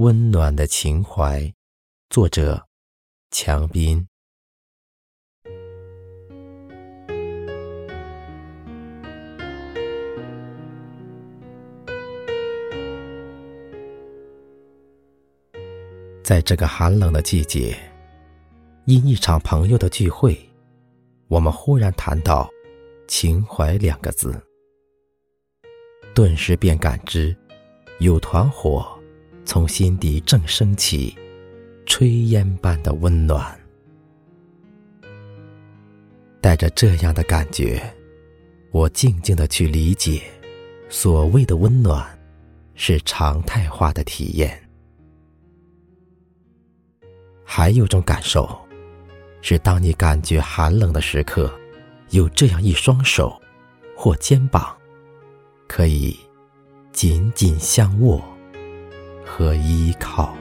温暖的情怀，作者：强斌。在这个寒冷的季节，因一场朋友的聚会，我们忽然谈到“情怀”两个字，顿时便感知有团火从心底正升起，炊烟般的温暖。带着这样的感觉，我静静的去理解，所谓的温暖，是常态化的体验。还有种感受，是当你感觉寒冷的时刻，有这样一双手或肩膀，可以紧紧相握和依靠。